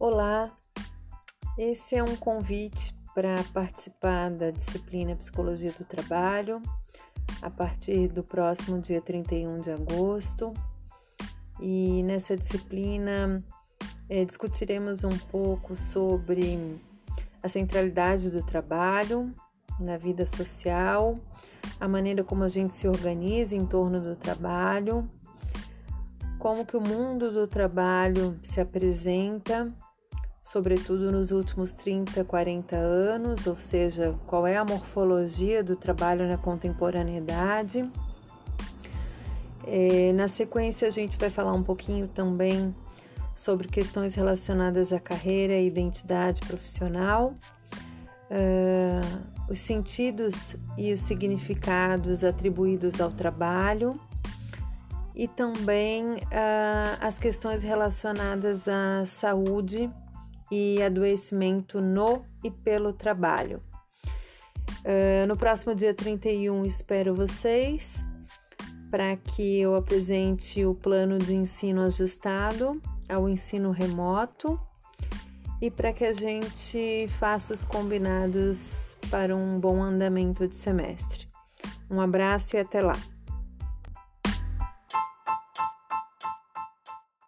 Olá, esse é um convite para participar da disciplina Psicologia do Trabalho a partir do próximo dia 31 de agosto. E nessa disciplina é, discutiremos um pouco sobre a centralidade do trabalho na vida social, a maneira como a gente se organiza em torno do trabalho, como que o mundo do trabalho se apresenta sobretudo nos últimos 30, 40 anos, ou seja, qual é a morfologia do trabalho na contemporaneidade. É, na sequência, a gente vai falar um pouquinho também sobre questões relacionadas à carreira e identidade profissional, uh, os sentidos e os significados atribuídos ao trabalho e também uh, as questões relacionadas à saúde e adoecimento no e pelo trabalho. Uh, no próximo dia 31 espero vocês para que eu apresente o plano de ensino ajustado ao ensino remoto e para que a gente faça os combinados para um bom andamento de semestre. Um abraço e até lá!